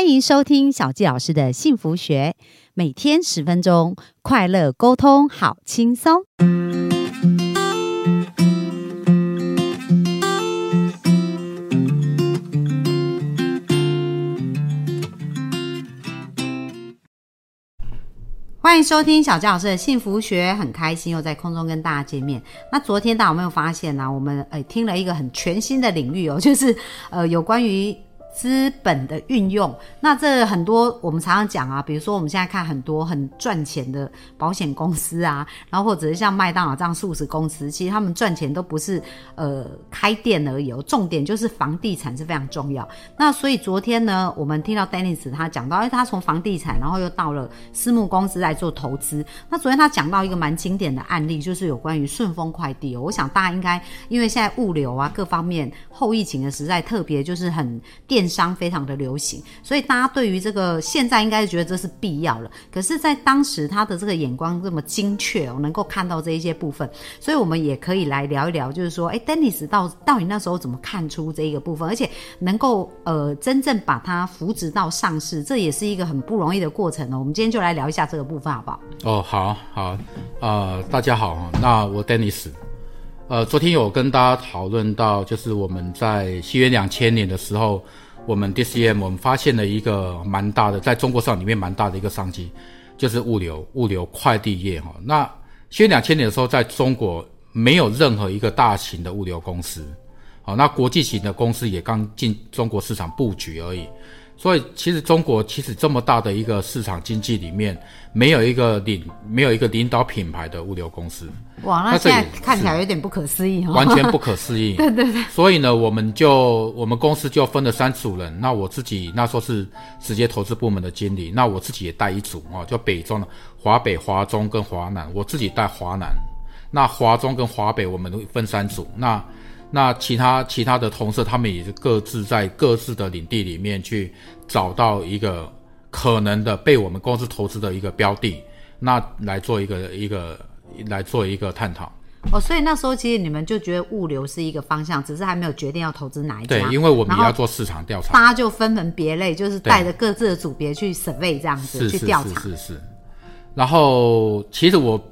欢迎收听小纪老师的幸福学，每天十分钟，快乐沟通，好轻松。欢迎收听小纪老师的幸福学，很开心又在空中跟大家见面。那昨天大家有没有发现呢、我们呃听了一个很全新的领域哦，就是呃有关于。资本的运用，那这很多我们常常讲啊，比如说我们现在看很多很赚钱的保险公司啊，然后或者是像麦当劳这样素食公司，其实他们赚钱都不是呃开店而已哦，重点就是房地产是非常重要。那所以昨天呢，我们听到 Dennis 他讲到，哎，他从房地产，然后又到了私募公司来做投资。那昨天他讲到一个蛮经典的案例，就是有关于顺丰快递哦。我想大家应该因为现在物流啊各方面后疫情的时代，特别就是很电电商非常的流行，所以大家对于这个现在应该是觉得这是必要了。可是，在当时他的这个眼光这么精确哦，能够看到这一些部分，所以我们也可以来聊一聊，就是说，哎，Dennis 到到底那时候怎么看出这一个部分，而且能够呃真正把它扶植到上市，这也是一个很不容易的过程哦。我们今天就来聊一下这个部分，好不好？哦，好好，呃，大家好，那我 Dennis，呃，昨天有跟大家讨论到，就是我们在西元两千年的时候，我们 DCM 我们发现了一个蛮大的，在中国市场里面蛮大的一个商机，就是物流、物流快递业哈。那其实两千年的时候，在中国没有任何一个大型的物流公司，好，那国际型的公司也刚进中国市场布局而已。所以，其实中国其实这么大的一个市场经济里面，没有一个领没有一个领导品牌的物流公司，哇，那那这现在看起来有点不可思议哦。完全不可思议。对对对。所以呢，我们就我们公司就分了三组人。那我自己那时候是直接投资部门的经理，那我自己也带一组哦，就北中的华北、华中跟华南，我自己带华南。那华中跟华北我们分三组。那那其他其他的同事，他们也是各自在各自的领地里面去找到一个可能的被我们公司投资的一个标的，那来做一个一个来做一个探讨。哦，所以那时候其实你们就觉得物流是一个方向，只是还没有决定要投资哪一家。对，因为我们也要做市场调查。大家就分门别类，就是带着各自的组别去 survey 这样子去调查。是是是。然后其实我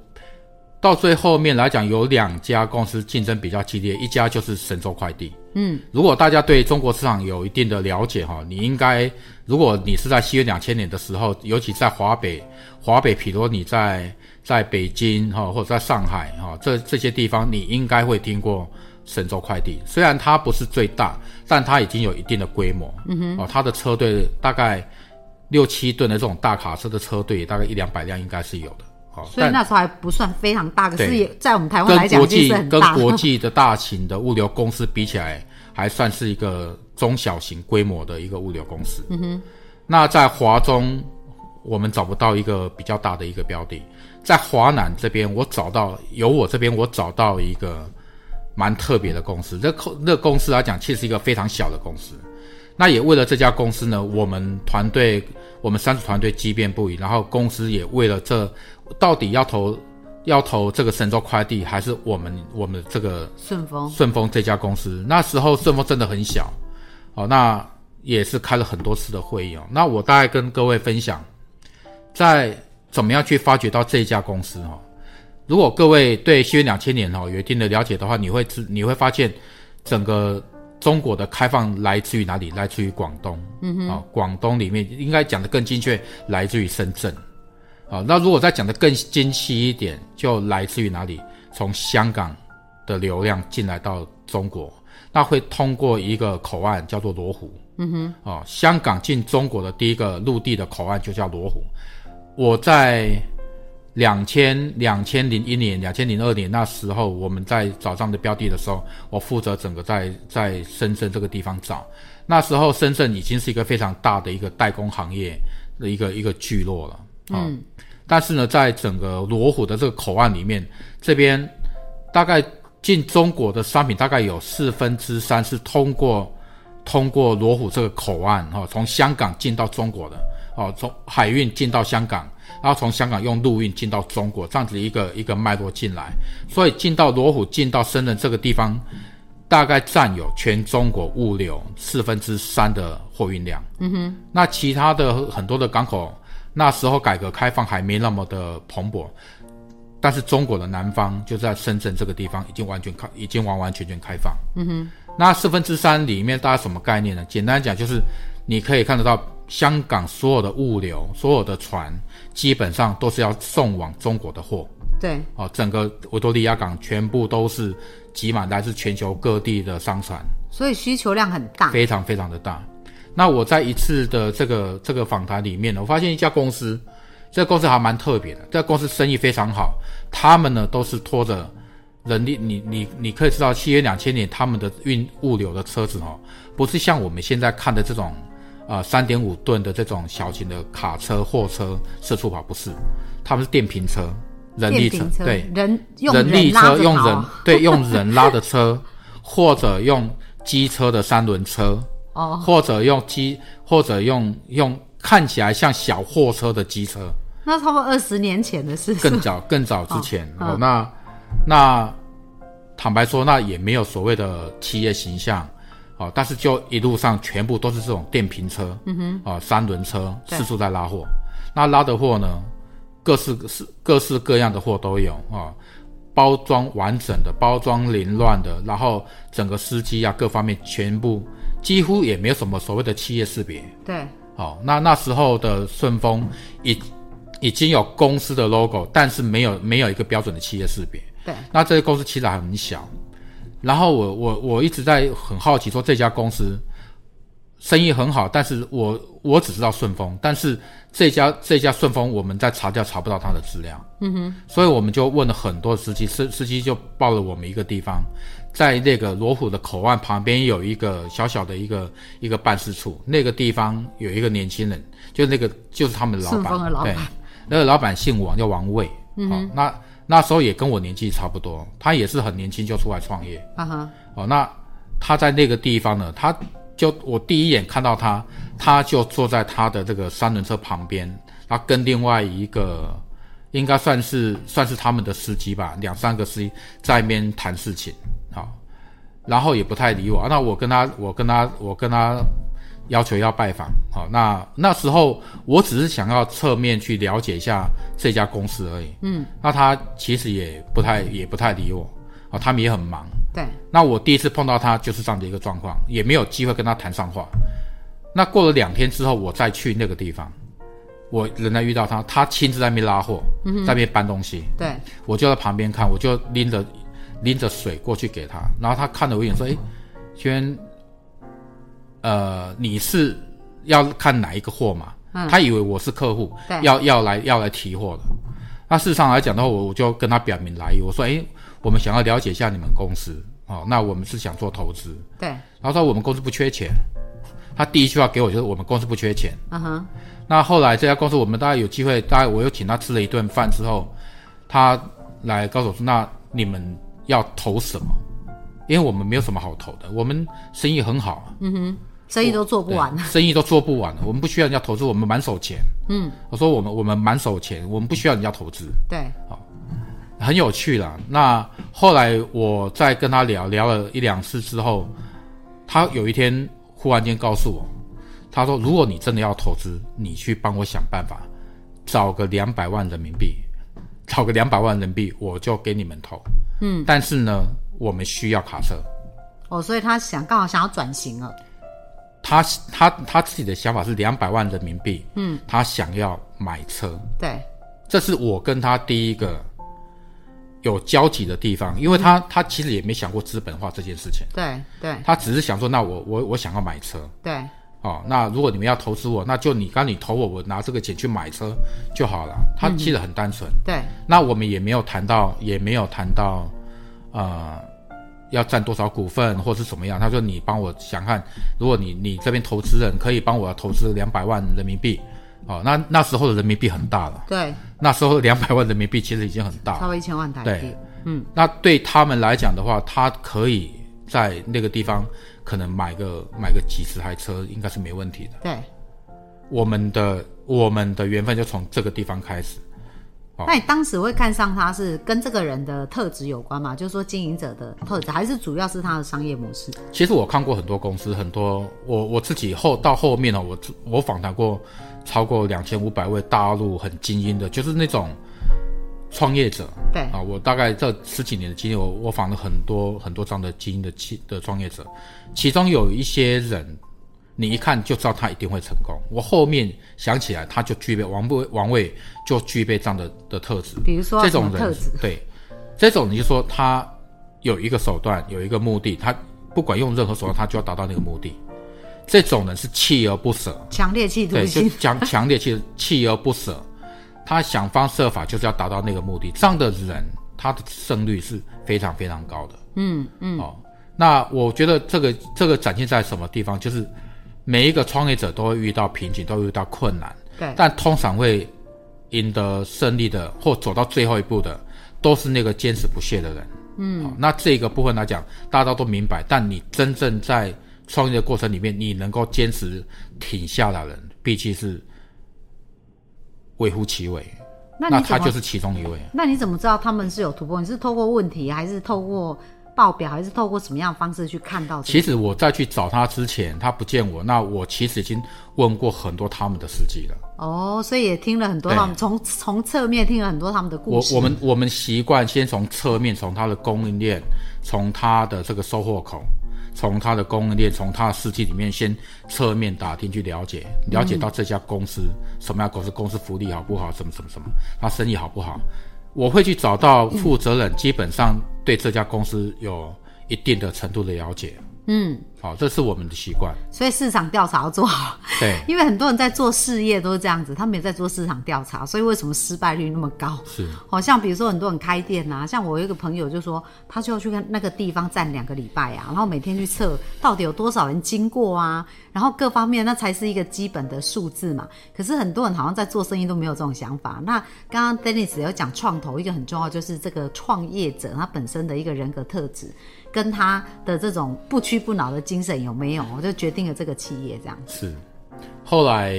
到最后面来讲，有两家公司竞争比较激烈，一家就是神州快递。嗯，如果大家对中国市场有一定的了解哈，你应该，如果你是在西元两千年的时候，尤其在华北，华北，比如你在在北京哈，或者在上海哈，这这些地方，你应该会听过神州快递。虽然它不是最大，但它已经有一定的规模。嗯哼，哦，它的车队大概六七吨的这种大卡车的车队，大概一两百辆应该是有的。好，所以那时候还不算非常大，可是对也在我们台湾来讲，跟国际。跟国际的大型的物流公司比起来，还算是一个中小型规模的一个物流公司。嗯哼，那在华中，我们找不到一个比较大的一个标的，在华南这边，我找到由我这边我找到一个蛮特别的公司。这公这公司来讲，其实是一个非常小的公司。那也为了这家公司呢，我们团队我们三组团队激辩不已，然后公司也为了这到底要投要投这个神州快递，还是我们我们这个顺丰顺丰这家公司？那时候顺丰真的很小，哦，那也是开了很多次的会议哦。那我大概跟各位分享，在怎么样去发掘到这一家公司、哦。如果各位对西元两千年哦有一定的了解的话，你会知你会发现整个中国的开放来自于哪里？来自于广东，嗯哼，啊、广东里面应该讲的更精确，来自于深圳，啊、那如果再讲的更精细一点，就来自于哪里？从香港的流量进来到中国，那会通过一个口岸叫做罗湖，嗯哼，哦，香港进中国的第一个陆地的口岸就叫罗湖。我在两千两千零一年、两千零二年那时候，我们在找这样的标的的时候，我负责整个在在深圳这个地方找。那时候深圳已经是一个非常大的一个代工行业的一个一个聚落了，嗯。但是呢，在整个罗湖的这个口岸里面，这边大概进中国的商品大概有四分之三是通过通过罗湖这个口岸哈、哦，从香港进到中国的哦，从海运进到香港，然后从香港用陆运进到中国，这样子一个一个脉络进来，所以进到罗湖、进到深圳这个地方，大概占有全中国物流四分之三的货运量。嗯哼，那其他的很多的港口，那时候改革开放还没那么的蓬勃，但是中国的南方就在深圳这个地方已经完全开，已经完完全全开放。嗯哼，那四分之三里面大概什么概念呢？简单讲就是你可以看得到，香港所有的物流、所有的船，基本上都是要送往中国的货。对，哦，整个维多利亚港全部都是挤满来自全球各地的商船，所以需求量很大，非常非常的大。那我在一次的这个这个访谈里面呢，我发现一家公司，这个公司还蛮特别的，这个公司生意非常好，他们呢都是拖着人力，你你你可以知道，七月两千年他们的运物流的车子哦，不是像我们现在看的这种啊三点五吨的这种小型的卡车、货车四处跑，不是，他们是电瓶车。人力车对人用人力车用人 对用人拉的车，或者用机车的三轮车哦，或者用机或者用用看起来像小货车的机车。那差不多二十年前的事，更早更早之前哦。那那坦白说，那也没有所谓的企业形象哦，但是就一路上全部都是这种电瓶车，嗯哼，啊三轮车四处在拉货。那拉的货呢？各式各式各式各样的货都有啊，包装完整的，包装凌乱的，然后整个司机啊各方面全部几乎也没有什么所谓的企业识别。对，哦，那那时候的顺丰已已经有公司的 logo，但是没有没有一个标准的企业识别。对，那这个公司其实还很小，然后我我我一直在很好奇说这家公司。生意很好，但是我我只知道顺丰，但是这家这家顺丰我们在查掉查不到他的资料，嗯哼，所以我们就问了很多司机，司司机就报了我们一个地方，在那个罗湖的口岸旁边有一个小小的一个一个办事处，那个地方有一个年轻人，就那个就是他们的老板，对，那个老板姓王，叫王卫，嗯，那那时候也跟我年纪差不多，他也是很年轻就出来创业，啊哈，哦，那他在那个地方呢，他。就我第一眼看到他，他就坐在他的这个三轮车旁边，他跟另外一个应该算是算是他们的司机吧，两三个司机在那边谈事情，好，然后也不太理我。那我跟他，我跟他，我跟他要求要拜访，好，那那时候我只是想要侧面去了解一下这家公司而已，嗯，那他其实也不太也不太理我，啊，他们也很忙。对，那我第一次碰到他就是这样的一个状况，也没有机会跟他谈上话。那过了两天之后，我再去那个地方，我仍然遇到他，他亲自在那边拉货，在那边搬东西。对，我就在旁边看，我就拎着拎着水过去给他，然后他看了我一眼说：“哎，轩，呃，你是要看哪一个货嘛？”他以为我是客户，要要来要来提货的。那事实上来讲的话，我我就跟他表明来意，我说：“哎。”我们想要了解一下你们公司哦，那我们是想做投资，对。然后说我们公司不缺钱，他第一句话给我就是我们公司不缺钱。嗯哼。那后来这家公司我们大概有机会，大概我又请他吃了一顿饭之后，他来告诉我说：“那你们要投什么？因为我们没有什么好投的，我们生意很好。”嗯哼，生意都做不完，生意都做不完了，我们不需要人家投资，我们满手钱。嗯，我说我们我们满手钱，我们不需要人家投资。对，好。很有趣啦。那后来我在跟他聊聊了一两次之后，他有一天忽然间告诉我，他说：“如果你真的要投资，你去帮我想办法，找个两百万人民币，找个两百万人民币，我就给你们投。嗯，但是呢，我们需要卡车。哦，所以他想刚好想要转型了。他他他自己的想法是两百万人民币。嗯，他想要买车。对，这是我跟他第一个。有交集的地方，因为他他其实也没想过资本化这件事情。对对，他只是想说，那我我我想要买车。对，哦，那如果你们要投资我，那就你刚你投我，我拿这个钱去买车就好了。他其实很单纯。对，那我们也没有谈到，也没有谈到，呃，要占多少股份或是怎么样。他说你帮我想看，如果你你这边投资人可以帮我投资两百万人民币。哦，那那时候的人民币很大了。对，那时候两百万人民币其实已经很大，超过一千万台币。嗯，那对他们来讲的话，他可以在那个地方可能买个买个几十台车，应该是没问题的。对，我们的我们的缘分就从这个地方开始。那你当时会看上他是跟这个人的特质有关吗？就是说经营者的特质，还是主要是他的商业模式？其实我看过很多公司，很多我我自己后到后面呢，我我访谈过超过两千五百位大陆很精英的，就是那种创业者。对啊，我大概这十几年的经验，我我访了很多很多这样的精英的企的创业者，其中有一些人。你一看就知道他一定会成功。我后面想起来，他就具备王位，王位就具备这样的的特质。比如说这种人，对，这种你就说他有一个手段，有一个目的，他不管用任何手段，他就要达到那个目的。这种人是锲而不舍，强烈气度心，强强烈气锲而不舍，他想方设法就是要达到那个目的。这样的人，他的胜率是非常非常高的。嗯嗯。哦，那我觉得这个这个展现在什么地方，就是。每一个创业者都会遇到瓶颈，都会遇到困难。对，但通常会赢得胜利的，或走到最后一步的，都是那个坚持不懈的人。嗯，那这个部分来讲，大家都明白。但你真正在创业的过程里面，你能够坚持挺下来的人，毕竟是微乎其微。那他就是其中一位。那你怎么知道他们是有突破？你是透过问题，还是透过？报表还是透过什么样的方式去看到？其实我在去找他之前，他不见我，那我其实已经问过很多他们的司机了。哦，所以也听了很多他们从从侧面听了很多他们的故事。我我们我们习惯先从侧面，从他的供应链，从他的这个收货口，从他的供应链，从他的司机里面先侧面打听去了解，了解到这家公司什么样公司，公司福利好不好，什么什么什么，他生意好不好。我会去找到负责人，基本上对这家公司有一定的程度的了解。嗯，好，这是我们的习惯。所以市场调查要做好。对，因为很多人在做事业都是这样子，他们也在做市场调查，所以为什么失败率那么高？是，好像比如说很多人开店呐，像我有一个朋友就说，他就要去跟那个地方站两个礼拜啊，然后每天去测到底有多少人经过啊，然后各方面那才是一个基本的数字嘛。可是很多人好像在做生意都没有这种想法。那刚刚 Dennis 有讲创投，一个很重要就是这个创业者他本身的一个人格特质。跟他的这种不屈不挠的精神有没有？我就决定了这个企业这样。是，后来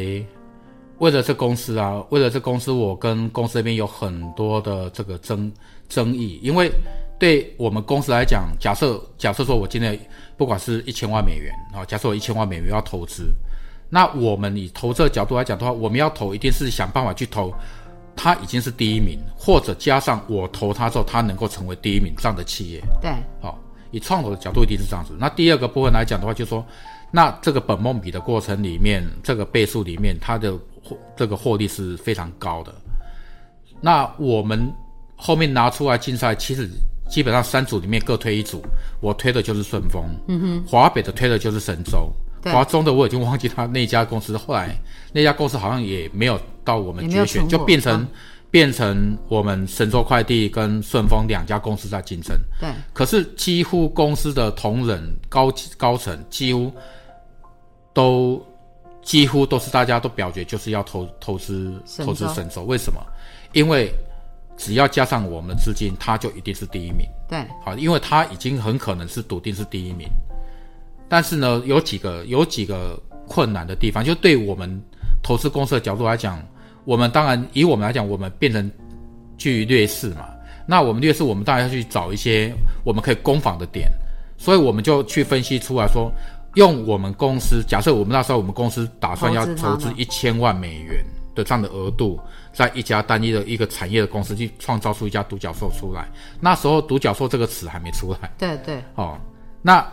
为了这公司啊，为了这公司，我跟公司那边有很多的这个争争议。因为对我们公司来讲，假设假设说我今天不管是一千万美元啊，假设我一千万美元要投资，那我们以投资的角度来讲的话，我们要投一定是想办法去投，他已经是第一名，或者加上我投他之后，他能够成为第一名这样的企业。对，好。以创投的角度一定是这样子。那第二个部分来讲的话，就说，那这个本梦比的过程里面，这个倍数里面，它的获这个获利是非常高的。那我们后面拿出来竞赛，其实基本上三组里面各推一组，我推的就是顺丰，嗯哼，华北的推的就是神州，华中的我已经忘记他那家公司，后来那家公司好像也没有到我们决选，就变成。变成我们神州快递跟顺丰两家公司在竞争。对。可是几乎公司的同仁高高层几乎都几乎都是大家都表决就是要投投资投资神州。为什么？因为只要加上我们的资金，他就一定是第一名。对。好，因为他已经很可能是笃定是第一名。但是呢，有几个有几个困难的地方，就对我们投资公司的角度来讲。我们当然以我们来讲，我们变成去劣势嘛。那我们劣势，我们当然要去找一些我们可以攻防的点。所以我们就去分析出来说，用我们公司假设我们那时候我们公司打算要投资一千万美元的这样的额度，在一家单一的一个产业的公司去创造出一家独角兽出来。那时候独角兽这个词还没出来。对对。哦，那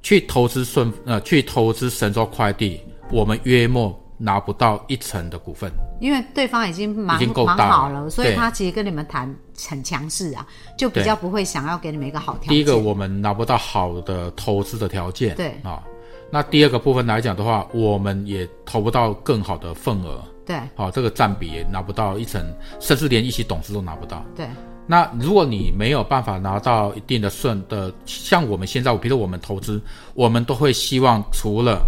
去投资顺呃去投资神州快递，我们约莫。拿不到一成的股份，因为对方已经蛮蛮好了，所以他其实跟你们谈很强势啊，就比较不会想要给你们一个好条件。第一个，我们拿不到好的投资的条件，对啊。那第二个部分来讲的话，我们也投不到更好的份额，对，好，这个占比也拿不到一成，甚至连一起董事都拿不到。对，那如果你没有办法拿到一定的顺的，像我们现在，比如我们投资，我们都会希望除了。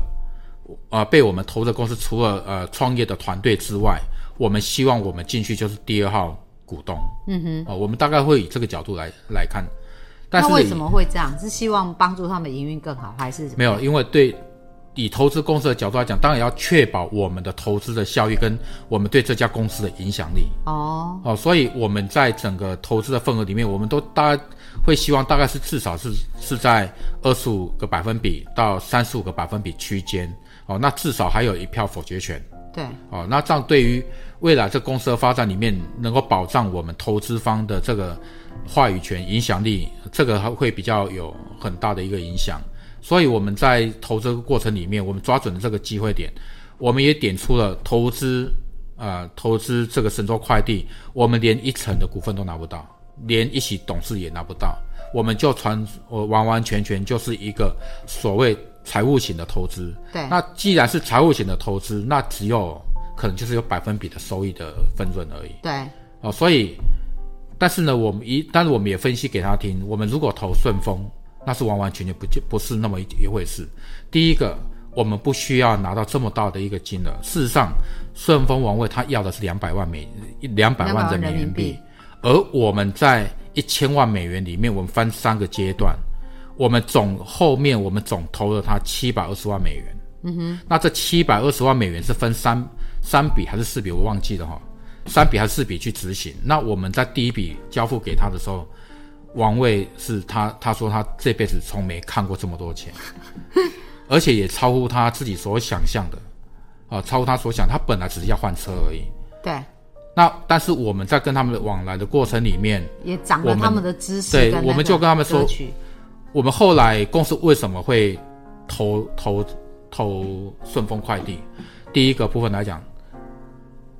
啊，被我们投的公司除了呃创业的团队之外，我们希望我们进去就是第二号股东。嗯哼，哦，我们大概会以这个角度来来看。那为什么会这样？是希望帮助他们营运更好，还是没有？因为对以投资公司的角度来讲，当然要确保我们的投资的效益跟我们对这家公司的影响力。哦，哦，所以我们在整个投资的份额里面，我们都大概会希望大概是至少是是在二十五个百分比到三十五个百分比区间。哦，那至少还有一票否决权。对，哦，那这样对于未来这公司的发展里面，能够保障我们投资方的这个话语权、影响力，这个还会比较有很大的一个影响。所以我们在投资过程里面，我们抓准了这个机会点，我们也点出了投资，呃，投资这个神州快递，我们连一成的股份都拿不到，连一起董事也拿不到，我们就传，我完完全全就是一个所谓。财务型的投资，对，那既然是财务型的投资，那只有可能就是有百分比的收益的分润而已。对，哦，所以，但是呢，我们一，但是我们也分析给他听，我们如果投顺丰，那是完完全全不就不是那么一一回事。第一个，我们不需要拿到这么大的一个金额，事实上，顺丰王位他要的是两百万美两百万人民币，而我们在一千万美元里面，我们分三个阶段。我们总后面我们总投了他七百二十万美元，嗯哼，那这七百二十万美元是分三三笔还是四笔？我忘记了哈，三笔还是四笔去执行？那我们在第一笔交付给他的时候，王位是他他说他这辈子从没看过这么多钱，而且也超乎他自己所想象的，啊，超乎他所想，他本来只是要换车而已。对。那但是我们在跟他们的往来的过程里面，也长了他们的知识，对，我们就跟他们说。我们后来公司为什么会投投投顺丰快递？第一个部分来讲，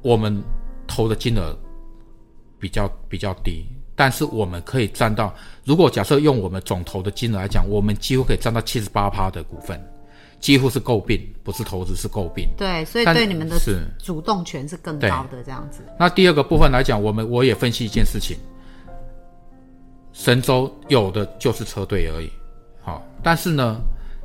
我们投的金额比较比较低，但是我们可以占到，如果假设用我们总投的金额来讲，我们几乎可以占到七十八趴的股份，几乎是诟病，不是投资是诟病。对，所以对你们的主动权是更高的这样子。那第二个部分来讲，我们我也分析一件事情。神州有的就是车队而已，好，但是呢，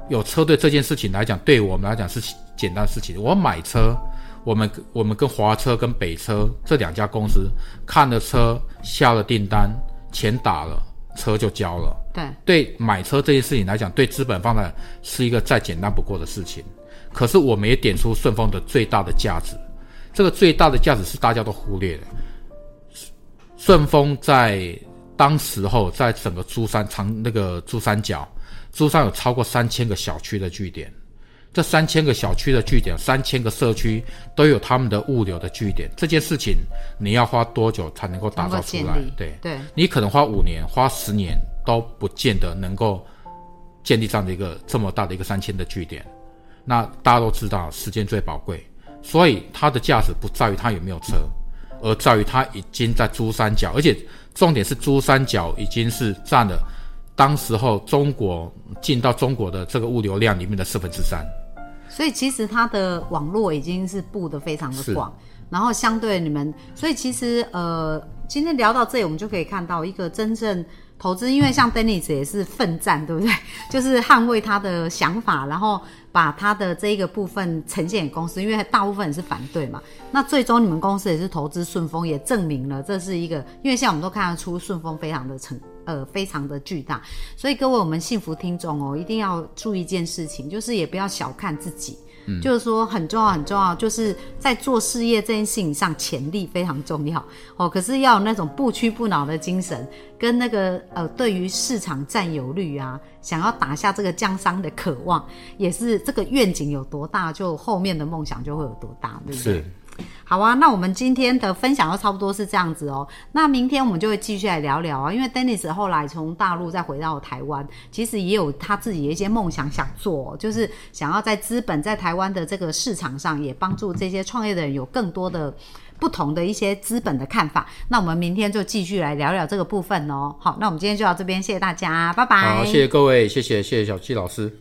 有车队这件事情来讲，对我们来讲是简单事情。我买车，我们我们跟华车跟北车这两家公司看了车，下了订单，钱打了，车就交了。对，对买车这件事情来讲，对资本方呢是一个再简单不过的事情。可是我们也点出顺丰的最大的价值，这个最大的价值是大家都忽略的。顺丰在当时候，在整个珠山长那个珠三角，珠山有超过三千个小区的据点，这三千个小区的据点，三千个社区都有他们的物流的据点。这件事情你要花多久才能够打造出来？对对，你可能花五年、花十年都不见得能够建立这样的一个这么大的一个三千的据点。那大家都知道，时间最宝贵，所以它的价值不在于它有没有车，而在于它已经在珠三角，而且。重点是珠三角已经是占了当时候中国进到中国的这个物流量里面的四分之三，所以其实它的网络已经是布的非常的广，然后相对你们，所以其实呃，今天聊到这里，我们就可以看到一个真正。投资，因为像 Dennis 也是奋战，对不对？就是捍卫他的想法，然后把他的这一个部分呈现给公司，因为大部分人是反对嘛。那最终你们公司也是投资顺丰，也证明了这是一个，因为现在我们都看得出顺丰非常的成，呃，非常的巨大。所以各位我们幸福听众哦，一定要注意一件事情，就是也不要小看自己。就是说很重要很重要，就是在做事业这件事情上，潜力非常重要哦。可是要有那种不屈不挠的精神，跟那个呃，对于市场占有率啊，想要打下这个江山的渴望，也是这个愿景有多大，就后面的梦想就会有多大，对不对？是。好啊，那我们今天的分享就差不多是这样子哦。那明天我们就会继续来聊聊啊，因为 Dennis 后来从大陆再回到台湾，其实也有他自己的一些梦想想做，就是想要在资本在台湾的这个市场上，也帮助这些创业的人有更多的不同的一些资本的看法。那我们明天就继续来聊聊这个部分哦。好，那我们今天就到这边，谢谢大家，拜拜。好，谢谢各位，谢谢谢谢小七老师。